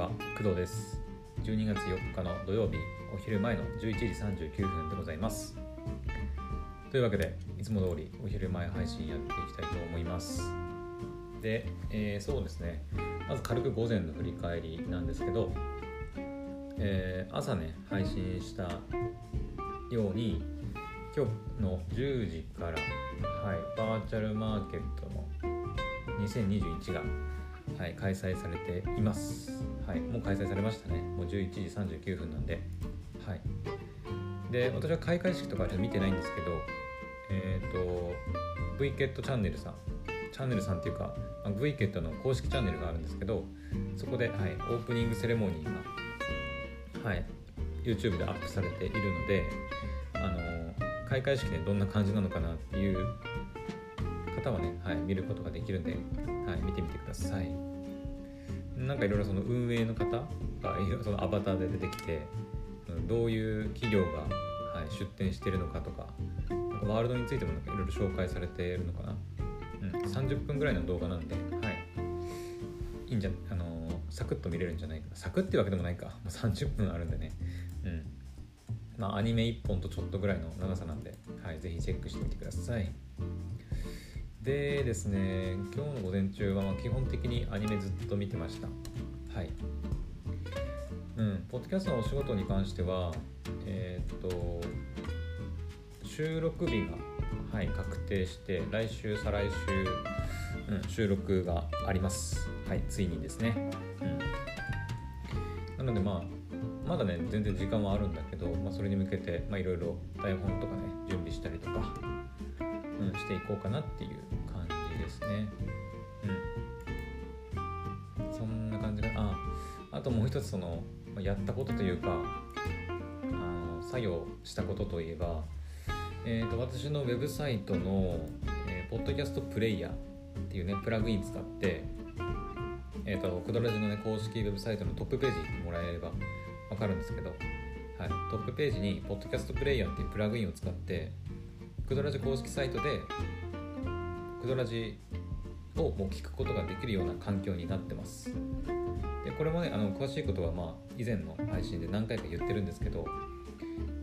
は工藤です。12月4日の土曜日お昼前の11時39分でございます。というわけでいつも通りお昼前配信やっていきたいと思います。で、えー、そうですね。まず軽く午前の振り返りなんですけど、えー、朝ね配信したように今日の10時から、はい、バーチャルマーケットの2021がはい、開催されています。はい、もう開催されましたね。もう11時39分なんで。はい。で、私は開会式とかちょっと見てないんですけど、えっ、ー、と、v ケットチャンネルさん、チャンネルさんっていうか、v ケットの公式チャンネルがあるんですけど、そこで、はい、オープニングセレモニーが、はい、YouTube でアップされているので、あの開会式でどんな感じなのかなっていう方はね、はい、見ることができるんで、はい、見てみてください。なんかいろいろその運営の方がそのアバターで出てきてどういう企業が、はい、出店してるのかとかワールドについてもいろいろ紹介されているのかな、うん、30分ぐらいの動画なんで、はい、いいんじゃあの、サクッと見れるんじゃないかな。サクッていうわけでもないか。もう30分あるんでね。うん。まあアニメ1本とちょっとぐらいの長さなんで、はい、ぜひチェックしてみてください。でですね今日の午前中はま基本的にアニメずっと見てました。はい。うんポッドキャストのお仕事に関してはえー、っと収録日がはい確定して来週再来週、うん、収録があります。はいついにですね。うん。なのでまあまだね全然時間はあるんだけど、まあ、それに向けていろいろ台本とかね準備したりとかうん、していこうかなっていうですね。うん。そんな感じかな。ああともう一つそのやったことというかあの作業したことといえば、えーと、私のウェブサイトの、えー、ポッドキャストプレイヤーっていうねプラグイン使ってえーと、とクドラジのね公式ウェブサイトのトップページ行ってもらえれば分かるんですけど、はい、トップページにポッドキャストプレイヤーっていうプラグインを使ってクドラジ公式サイトでクドラジをもう聞くことができるような環境になってます。でこれもねあの詳しいことはまあ以前の配信で何回か言ってるんですけど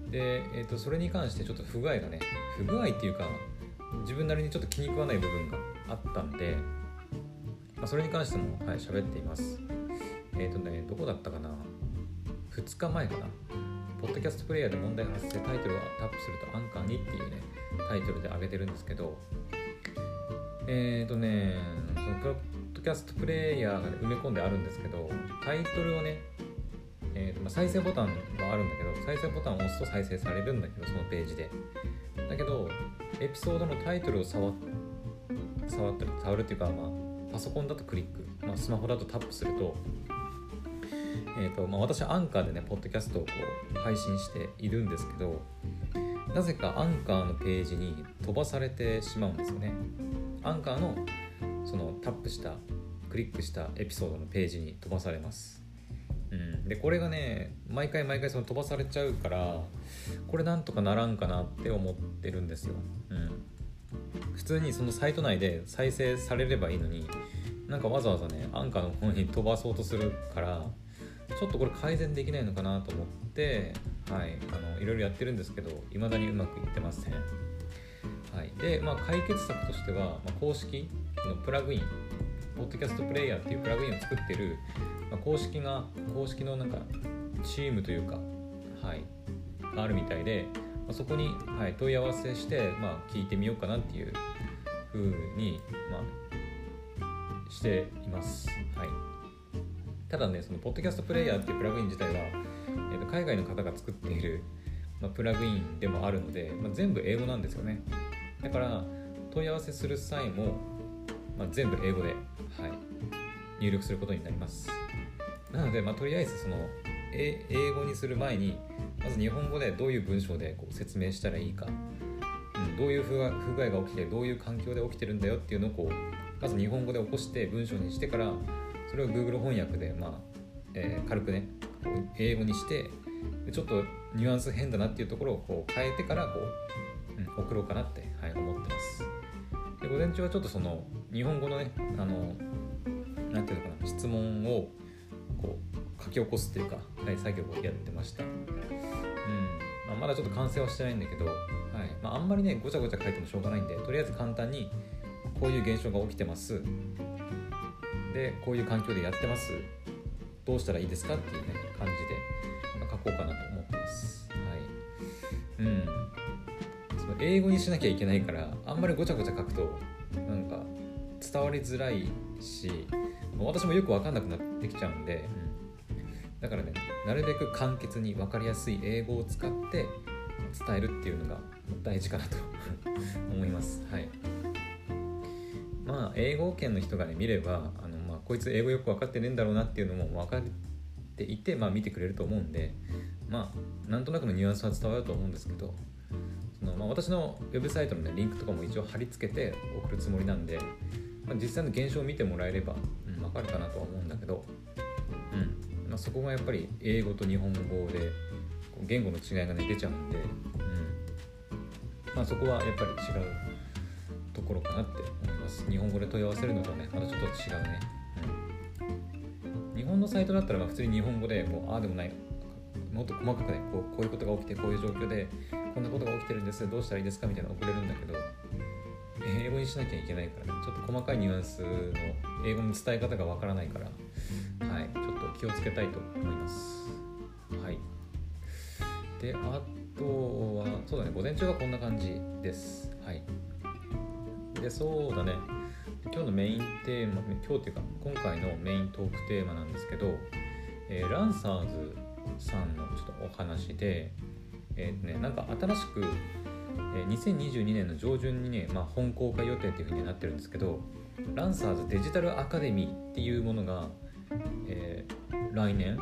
で、えー、とそれに関してちょっと不具合がね不具合っていうか自分なりにちょっと気に食わない部分があったんで、まあ、それに関してもはい喋っています。えっ、ー、とねどこだったかな。2日前かな。ポッドキャストプレイヤーで問題発生タイトルをタップするとアンカーにっていうねタイトルで上げてるんですけどえっ、ー、とねそのポッドキャストプレイヤーが、ね、埋め込んであるんですけどタイトルをねえーとまあ、再生ボタンはあるんだけど再生ボタンを押すと再生されるんだけどそのページで。だけどエピソードのタイトルを触触ったり触るっていうか、まあ、パソコンだとクリック、まあ、スマホだとタップするとえーとまあ、私アンカーでねポッドキャストをこう配信しているんですけどなぜかアンカーのページに飛ばされてしまうんですよね。アンカーのそのタップしたクリックしたエピソードのページに飛ばされます。うん、でこれがね毎回毎回その飛ばされちゃうからこれなんとかならんかなって思ってるんですよ、うん、普通にそのサイト内で再生されればいいのになんかわざわざねアンカーの方に飛ばそうとするからちょっとこれ改善できないのかなと思って、はい、あのいろいろやってるんですけど未だにうまくいってません、はい、で、まあ、解決策としては、まあ、公式のプラグインポッドキャストプレイヤーっていうプラグインを作ってる、まあ、公式が公式のなんかチームというか、はい、があるみたいで、まあ、そこに、はい、問い合わせして、まあ、聞いてみようかなっていうふうに、まあ、しています。はい。ただねそのポッドキャストプレイヤーっていうプラグイン自体は、えー、と海外の方が作っている、まあ、プラグインでもあるので、まあ、全部英語なんですよね。だから問い合わせする際も、まあ、全部英語で、はい、入力することになります。なので、まあ、とりあえずその英語にする前にまず日本語でどういう文章でこう説明したらいいか、うん、どういう不具合が起きてどういう環境で起きてるんだよっていうのをこうまず日本語で起こして文章にしてからそれを Google 翻訳で、まあえー、軽くね英語にしてちょっとニュアンス変だなっていうところをこう変えてからこう、うん、送ろうかなって、ってます。で午前中はちょっとその日本語のねあのなんていうのかな質問をこう書き起こすっていうか、はい、作業をやってました。うん。まあ、まだちょっと完成はしてないんだけど、はい。まあ、あんまりねごちゃごちゃ書いてもしょうがないんでとりあえず簡単にこういう現象が起きてます。でこういう環境でやってます。どうしたらいいですかっていうね感じで、書こうかなと英語にしなきゃいけないからあんまりごちゃごちゃ書くとなんか伝わりづらいし私もよく分かんなくなってきちゃうんで、うん、だからねなるべく簡潔に分かりやすい英語を使って伝えるっていうのが大事かなと 思います。はい。まあ英語圏の人がね見ればあの、まあ、こいつ英語よく分かってねえんだろうなっていうのも分かっていて、まあ、見てくれると思うんでまあなんとなくのニュアンスは伝わると思うんですけどまあ、私のウェブサイトの、ね、リンクとかも一応貼り付けて送るつもりなんで、まあ、実際の現象を見てもらえれば、うん、分かるかなとは思うんだけど、うん。まあ、そこがやっぱり英語と日本語で言語の違いがね出ちゃうんで、うん。まあ、そこはやっぱり違うところかなって思います。日本語で問い合わせるのとはねまたちょっと違うね、うん、日本のサイトだったらまあ普通に日本語でもうああでもないもっと細かくねこうこういうことが起きてこういう状況でこんなことが起きてるんです。どうしたらいいですか？みたいなの送れるんだけど。英語にしなきゃいけないからね。ちょっと細かいニュアンスの英語の伝え方がわからないから。はい。ちょっと気をつけたいと思います。はい。であとはそうだね。午前中はこんな感じです。はい。でそうだね。今日のメインテーマ今日っていうか今回のメイントークテーマなんですけど、えー、ランサーズさんのちょっとお話でえっ、ー、ねなんか新しく、えー、2022年の上旬にね、まあ、本公開予定っていうふうになってるんですけどランサーズデジタルアカデミーっていうものが、えー、来年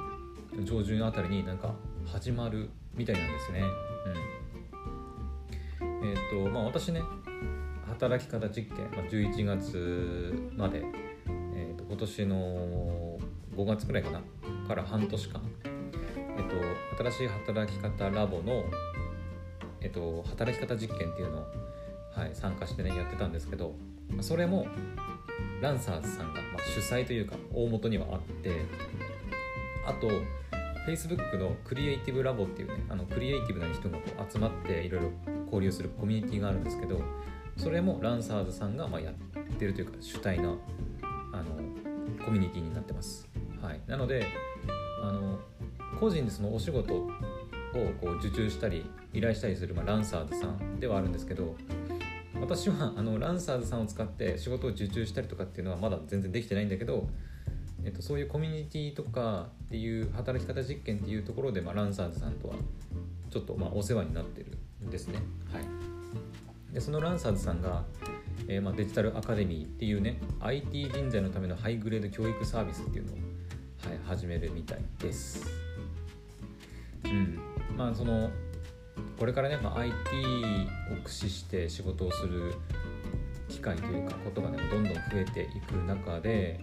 上旬あたりになんか始まるみたいなんですね。うん、えっ、とまあ私ね働き方実験、まあ、11月まで、えーと、今年の5月くらいかなから半年間、えーと、新しい働き方ラボの、えーと、働き方実験っていうのを、はい、参加してねやってたんですけどそれもランサーズさんが、まあ、主催というか大元にはあってあと Facebook のクリエイティブラボっていうねあのクリエイティブな人がこう集まっていろいろ交流するコミュニティがあるんですけどそれもランサーズさんがまやってるというか主体なあのコミュニティになってます、はい、なのであの個人でそのお仕事をこう受注したり依頼したりする、まあ、ランサーズさんではあるんですけど私はあのランサーズさんを使って仕事を受注したりとかっていうのはまだ全然できてないんだけど、えっと、そういうコミュニティとかっていう働き方実験っていうところで、まあ、ランサーズさんとはちょっとまあお世話になってるんですね。はいでそのランサーズさんが、えー、まあ、デジタルアカデミーっていうね IT 人材のためのハイグレード教育サービスっていうのを、はい、始めるみたいですうん。まあそのこれからね、まあ、IT を駆使して仕事をする機会というかことがねどんどん増えていく中で、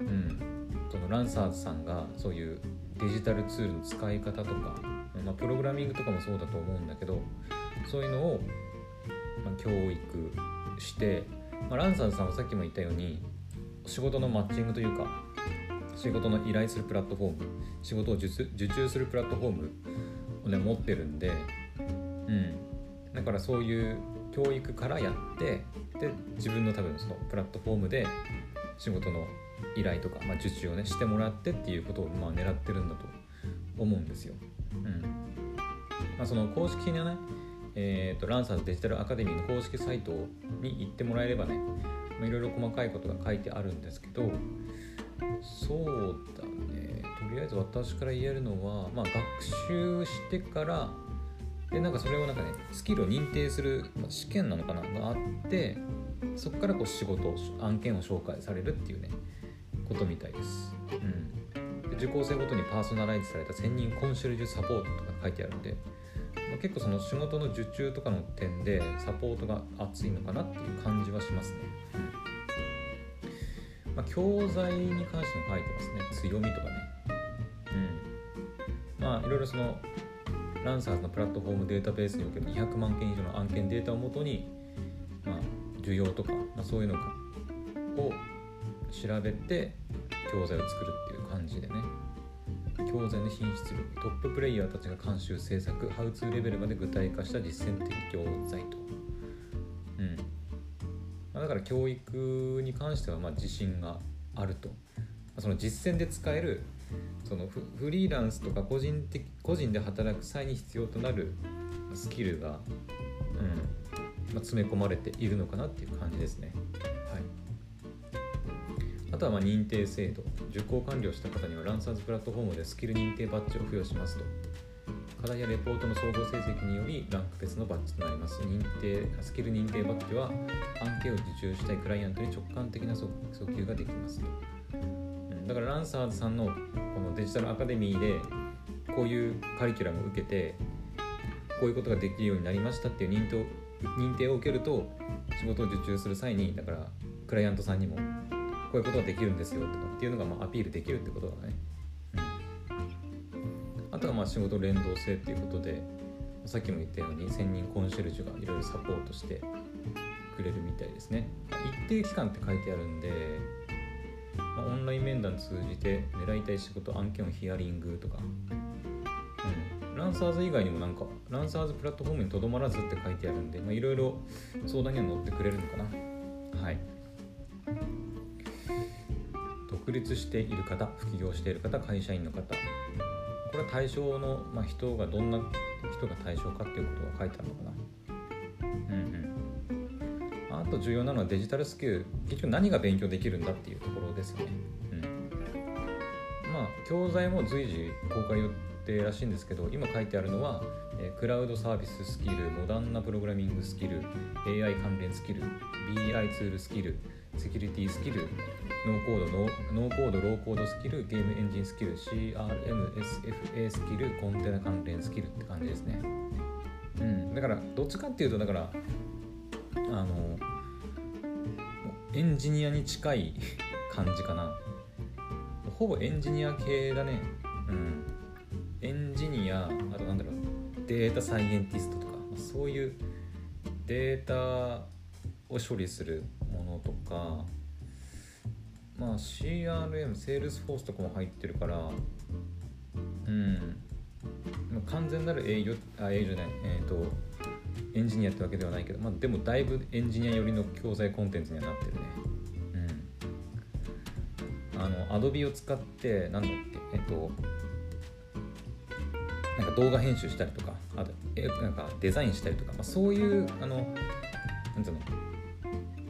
うん、そのランサーズさんがそういうデジタルツールの使い方とか、まあ、プログラミングとかもそうだと思うんだけどそういうのをま、教育して、まあ、ランサーズさんはさっきも言ったように仕事のマッチングというか仕事の依頼するプラットフォーム仕事を受注するプラットフォームをね持ってるんでうんだからそういう教育からやってで自分の多分そのプラットフォームで仕事の依頼とか、まあ、受注をねしてもらってっていうことをまあ狙ってるんだと思うんですよ。うんまあ、その公式のねえーと、ランサーズデジタルアカデミーの公式サイトに行ってもらえればねいろいろ細かいことが書いてあるんですけどそうだね。とりあえず私から言えるのは、まあ、学習してからでなんかそれをなんかねスキルを認定する、まあ、試験なのかながあってそこからこう仕事案件を紹介されるっていうねことみたいです、うん、で受講生ごとにパーソナライズされた専任コンシェルジュサポートとか書いてあるんで結構その仕事の受注とかの点でサポートが厚いのかなっていう感じはしますね。うん。まあ、教材に関しても書いてますね。強みとかね。うん。まあいろいろそのランサーズのプラットフォームデータベースにおける200万件以上の案件データをもとに、まあ、需要とか、まあ、そういうのかを調べて教材を作るっていう感じでね。教材の品質力トッププレイヤーたちが監修制作ハウツーレベルまで具体化した実践的教材と、だから教育に関してはま自信があると。その実践で使えるそのフリーランスとか個人的個人で働く際に必要となるスキルが、うんまあ、詰め込まれているのかなっていう感じですね。はい、あとはま認定制度。受講完了した方にはランサーズプラットフォームでスキル認定バッジを付与しますと。課題やレポートの総合成績によりランク別のバッジとなります。認定スキル認定バッジは案件を受注したいクライアントに直感的な訴求ができます。と、うん、だからランサーズさんのこのデジタルアカデミーでこういうカリキュラムを受けてこういうことができるようになりましたっていう認定認定を受けると仕事を受注する際にだからクライアントさんにもこういうことができるんですよとかっていうのがまあアピールできるってことだね、あとはまあ仕事連動性っていうことでさっきも言ったように専任コンシェルジュがいろいろサポートしてくれるみたいですね。一定期間って書いてあるんで、まあ、オンライン面談通じて狙いたい仕事案件をヒアリングとか、うん、ランサーズ以外にもなんかランサーズプラットフォームにとどまらずって書いてあるんでいろいろ相談には乗ってくれるのかな。はい。独立している方副業している方会社員の方。れは対象の、まあ、人がどんな人が対象かっていうことが書いてあるのかな。うんうん。あと重要なのはデジタルスキル。結局何が勉強できるんだっていうところですよね。うん。まあ教材も随時公開予定らしいんですけど今書いてあるのはクラウドサービススキルモダンなプログラミングスキル AI 関連スキル BI ツールスキルセキュリティスキルノーコードノーノーコードローコードスキルゲームエンジンスキル CRMSFA スキルコンテナ関連スキルって感じですね。うん。だからどっちかっていうとだからあのエンジニアに近い 感じかな。ほぼエンジニア系だね。うん。エンジニアあとなんだろうデータサイエンティストとかそういうデータを処理するかまあ CRM セールスフォースとかも入ってるからうん。完全なる営業あ営業じゃないえっ、ー、とエンジニアってわけではないけど、まあ、でもだいぶエンジニア寄りの教材コンテンツにはなってるね。うん。あの Adobe を使ってなんだっけえっ、ー、となんか動画編集したりとかあとえなんかデザインしたりとか、まあ、そういうあのなんていうの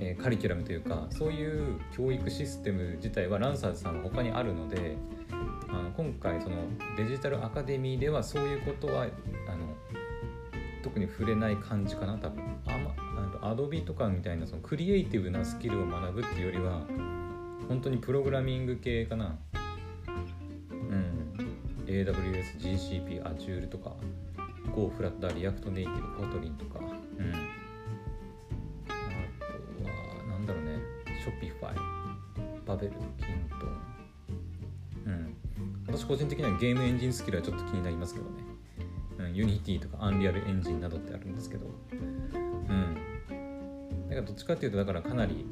えー、カリキュラムというかそういう教育システム自体はランサーズさんは他にあるのであの今回そのデジタルアカデミーではそういうことはあの特に触れない感じかな多分。あまアドビとかみたいなそのクリエイティブなスキルを学ぶっていうよりは本当にプログラミング系かな。うん。AWS、GCP、Azure とか Go、 Flutter、React Native、Kotlin とか。うん。ベルキントンうん。私個人的にはゲームエンジンスキルはちょっと気になりますけどね、 Unity とか Unreal Engine などってあるんですけど。うん。だからどっちかっていうとだからかなり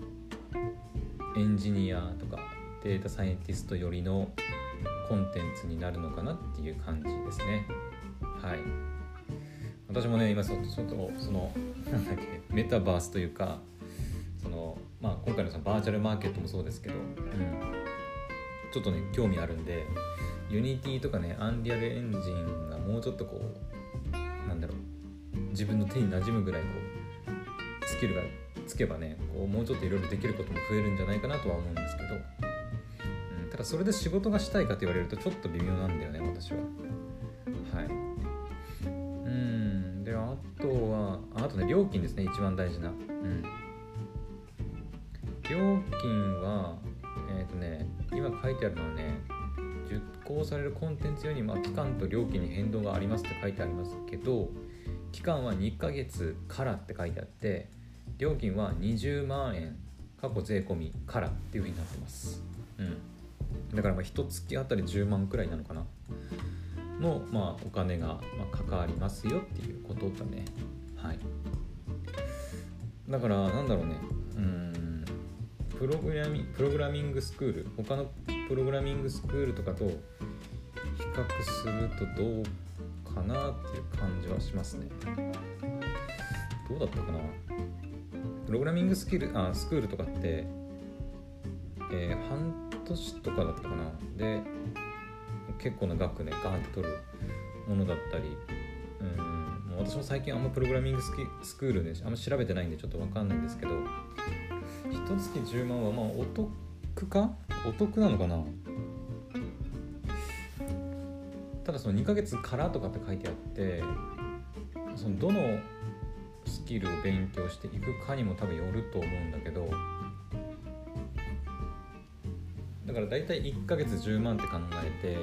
エンジニアとかデータサイエンティスト寄りのコンテンツになるのかなっていう感じですね。はい。私もね今ちょっとそのなんだっけメタバースというかまあ、今回のそのバーチャルマーケットもそうですけど、うん、ちょっとね興味あるんで Unity とかね Unreal Engine がもうちょっとこうなんだろう自分の手に馴染むぐらいこうスキルがつけばねこうもうちょっといろいろできることも増えるんじゃないかなとは思うんですけど、うん、ただそれで仕事がしたいかと言われるとちょっと微妙なんだよね私は。はい。うんであとはあとね料金ですね一番大事な。うん料金はえっ、ー、とね今書いてあるのはね受講されるコンテンツよりまあ期間と料金に変動がありますって書いてありますけど期間は2ヶ月からって書いてあって料金は20万円過去税込みからっていうふうになってます。うん。だからまあ1月あたり10万くらいなのかな。の、まあ、お金が、まあ、関わりますよっていうことだね。はい。だからなんだろうね。プログラミプログラミングスクール他のプログラミングスクールとかと比較するとどうかなっていう感じはしますね。どうだったかな？プログラミングスキルあスクールとかって、えー、半年とかだったかな？で結構な額ねガーンって取るものだったりうん私も最近あんまプログラミングスキスクールであんま調べてないんでちょっと分かんないんですけど一月10万はまあお得か？お得なのかな？ただその2ヶ月からとかって書いてあってそのどのスキルを勉強していくかにも多分よると思うんだけどだから大体1ヶ月10万って考えて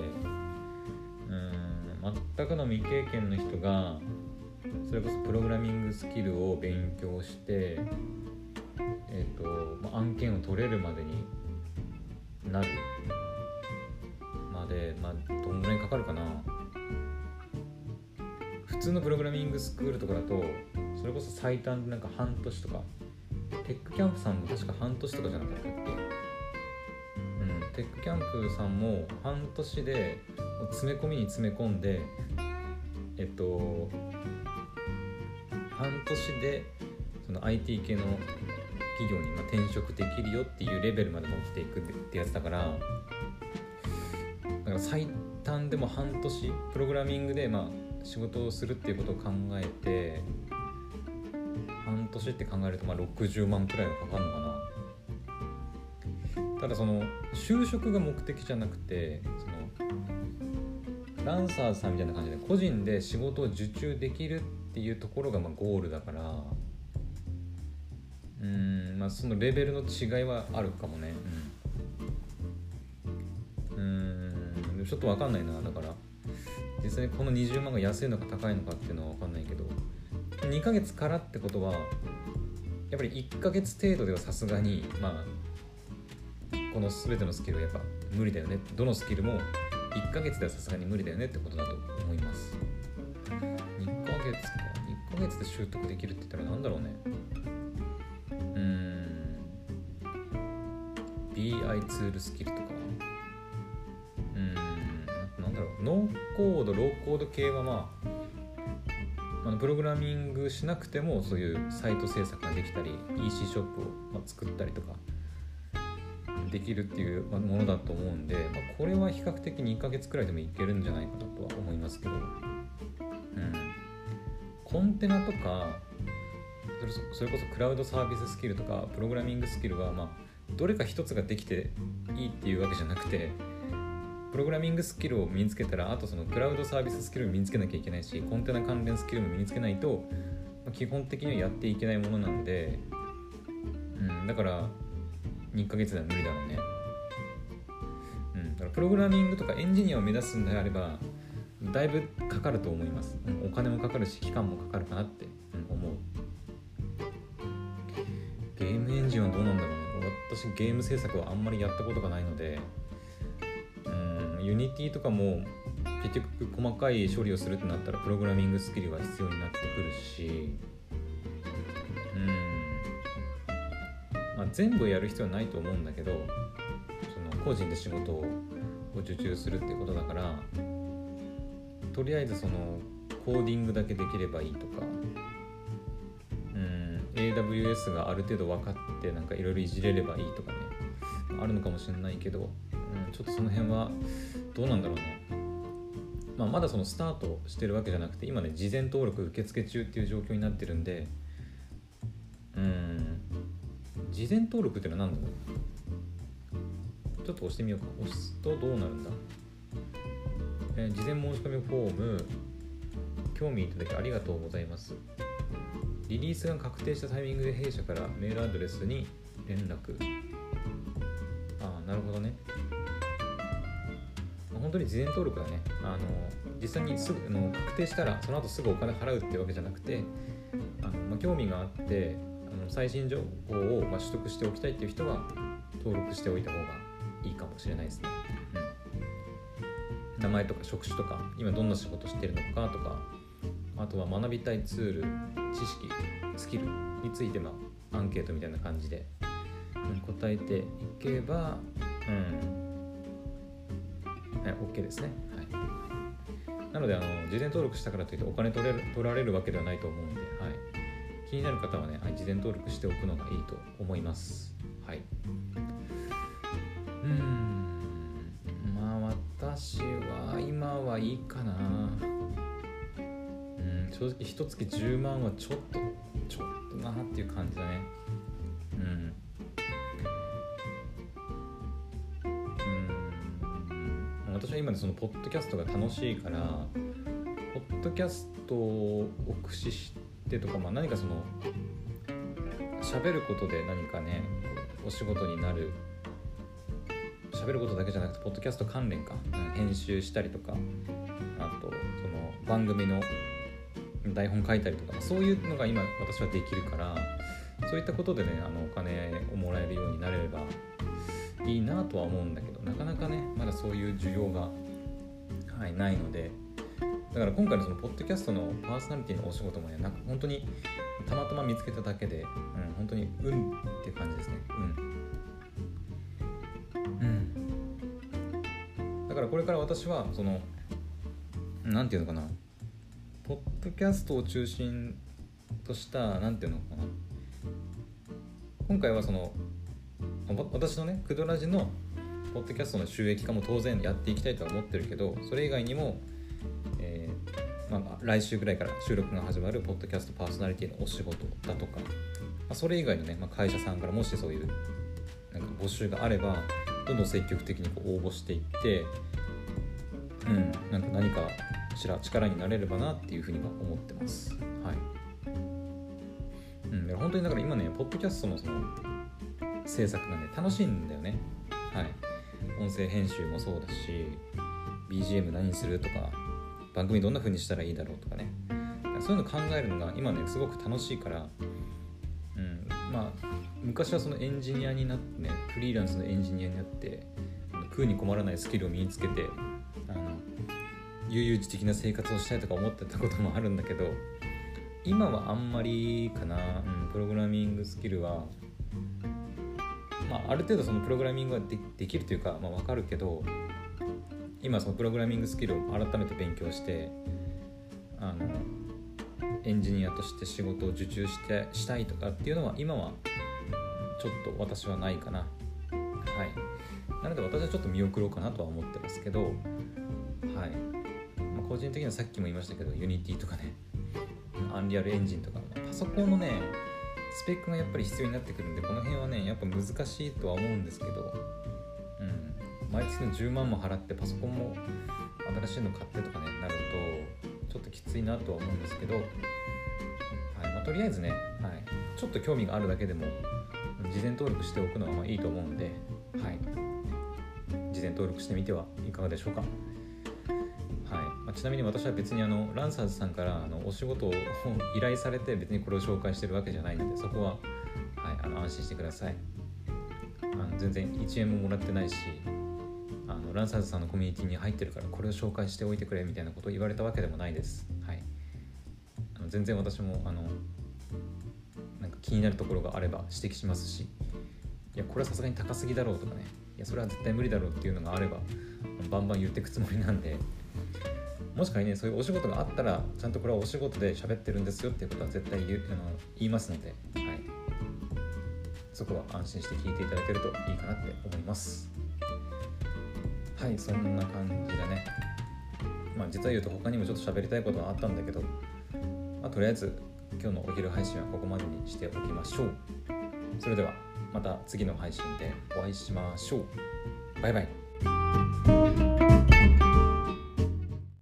うん全くの未経験の人がそれこそプログラミングスキルを勉強して、と、まあ、案件を取れるまでになる。まで、まあ、どんぐらいかかるかな。普通のプログラミングスクールとかだとそれこそ最短でなんか半年とかテックキャンプさんも確か半年とかじゃなかったっけ？うんテックキャンプさんも半年で詰め込みに詰め込んでえっと半年でその IT 系の企業にま転職できるよっていうレベルまで持っていくってやつだからだから最短でも半年プログラミングでま仕事をするっていうことを考えて半年って考えるとまあ60万くらいはかかるのかな。ただその就職が目的じゃなくてそのランサーさんみたいな感じで個人で仕事を受注できるっていうところがまゴールだからまあそのレベルの違いはあるかもね。うん。うん。ちょっと分かんないなだから。実際にこの20万が安いのか高いのかっていうのは分かんないけど。2ヶ月からってことはやっぱり1ヶ月程度ではさすがにまあこの全てのスキルはやっぱ無理だよね。どのスキルも1ヶ月ではさすがに無理だよねってことだと思います。2ヶ月か。1ヶ月で習得できるって言ったら何だろうね BI ツールスキルとか？うんなんだろう。ノーコードローコード系はまああのプログラミングしなくてもそういうサイト制作ができたり EC ショップを、ま作ったりとかできるっていうものだと思うんで、まあ、これは比較的2ヶ月くらいでもいけるんじゃないかなとは思いますけど、うん、コンテナとかそれこそクラウドサービススキルとかプログラミングスキルは、まあ、どれか一つができていいっていうわけじゃなくてプログラミングスキルを身につけたらあとそのクラウドサービススキルも身につけなきゃいけないしコンテナ関連スキルも身につけないと、基本的にはやっていけないものなんで、うん、だから2ヶ月では無理だろうね、うん、だからプログラミングとかエンジニアを目指すんであればだいぶかかると思います、うん、お金もかかるし期間もかかるかなって、思う。ゲームエンジンはどうなんだろう。私ゲーム制作はあんまりやったことがないので Unity とかも結局細かい処理をするってなったらプログラミングスキルが必要になってくるしうんまあ全部やる必要はないと思うんだけどその個人で仕事を受注するってことだからとりあえずそのコーディングだけできればいいとか AWS がある程度分かってなんかいろいろいじれればいいとかね。あるのかもしれないけどうんちょっとその辺はどうなんだろうね、まあ、まだそのスタートしてるわけじゃなくて今ね事前登録受付中っていう状況になってるんでうん事前登録っていうのは何だろうちょっと押してみようか。押すとどうなるんだ、えー、事前申し込みフォーム興味いただきありがとうございます。リリースが確定したタイミングで弊社からメールアドレスに連絡。ああなるほどね。本当に事前登録はね。あの実際にすぐあの確定したらその後すぐお金払うってわけじゃなくてあの、まあ、興味があってあの最新情報を、まあ、取得しておきたいっていう人は登録しておいた方がいいかもしれないですね、うん、名前とか職種とか今どんな仕事してるのかとかあとは学びたいツール知識スキルについて、まあ、アンケートみたいな感じで答えていけば、うん、はい、OK ですね。はい。なのであの事前登録したからといってお金取れる取られるわけではないと思うんで、はい、気になる方はね、はい、事前登録しておくのがいいと思います。はい。うん。まあ私は今はいいかな。正直一月10万はちょっとちょっとなっていう感じだね。うん。うん。私は今そのポッドキャストが楽しいからポッドキャストを駆使してとか、まあ、何かその喋ることで何かねお仕事になる喋ることだけじゃなくてポッドキャスト関連か、編集したりとかあとその番組の台本書いたりとかそういうのが今私はできるからそういったことでねあのお金をもらえるようになれればいいなとは思うんだけどなかなかねまだそういう需要が、はい、ないのでだから今回のそのポッドキャストのパーソナリティのお仕事もねなんか本当にたまたま見つけただけで、うん、本当に運っていう感じですね。うん。うん。だからこれから私はその何て言うのかなドキャストを中心とした何て言うのかな。今回はその私のねクドラジのポッドキャストの収益化も当然やっていきたいとは思ってるけどそれ以外にも、えー、まあ、来週ぐらいから収録が始まるポッドキャストパーソナリティのお仕事だとか、まあ、それ以外のね、まあ、会社さんからもしそういうなんか募集があればどんどん積極的にこう応募していってうんなんか何かしら力になれればなっていうふうには思ってます。はい。うん、本当にだから今ねポッドキャストのその制作がね楽しいんだよね。はい。音声編集もそうだし BGM 何するとか番組どんな風にしたらいいだろうとかね。そういうの考えるのが今ねすごく楽しいからうんまあ昔はそのエンジニアになってねフリーランスのエンジニアになって食うに困らないスキルを身につけて悠々自適な生活をしたいとか思ってたこともあるんだけど今はあんまりかな、うん、プログラミングスキルはまあ、ある程度そのプログラミングはでできるというか、まあ、分かるけど今そのプログラミングスキルを改めて勉強してあのエンジニアとして仕事を受注してしたいとかっていうのは今はちょっと私はないかな。はい。なので私はちょっと見送ろうかなとは思ってますけどはい、個人的にはさっきも言いましたけど Unity とかねアンリアルエンジンとかパソコンのねスペックがやっぱり必要になってくるんでこの辺はねやっぱ難しいとは思うんですけど、うん、毎月の10万も払ってパソコンも新しいの買ってとかねなるとちょっときついなとは思うんですけど、はいまあ、とりあえずね、はい、ちょっと興味があるだけでも事前登録しておくのはまあいいと思うんで、はい、事前登録してみてはいかがでしょうか。ちなみに私は別にあのランサーズさんからあのお仕事を依頼されて別にこれを紹介してるわけじゃないのでそこは、はい、あの安心してください。あの全然1円ももらってないしあのランサーズさんのコミュニティに入ってるからこれを紹介しておいてくれみたいなことを言われたわけでもないです、はい、あの全然私もあのなんか気になるところがあれば指摘しますしいやこれはさすがに高すぎだろうとかねいやそれは絶対無理だろうっていうのがあればバンバン言ってくつもりなんでもし仮にねそういうお仕事があったらちゃんとこれはお仕事で喋ってるんですよっていうことは絶対言あの言いますので、はい、そこは安心して聞いていただけるといいかなって思います。はいそんな感じだね。まあ実は言うと他にもちょっと喋りたいことはあったんだけど、まあ、とりあえず今日のお昼配信はここまでにしておきましょう。それではまた次の配信でお会いしましょう。バイバイ。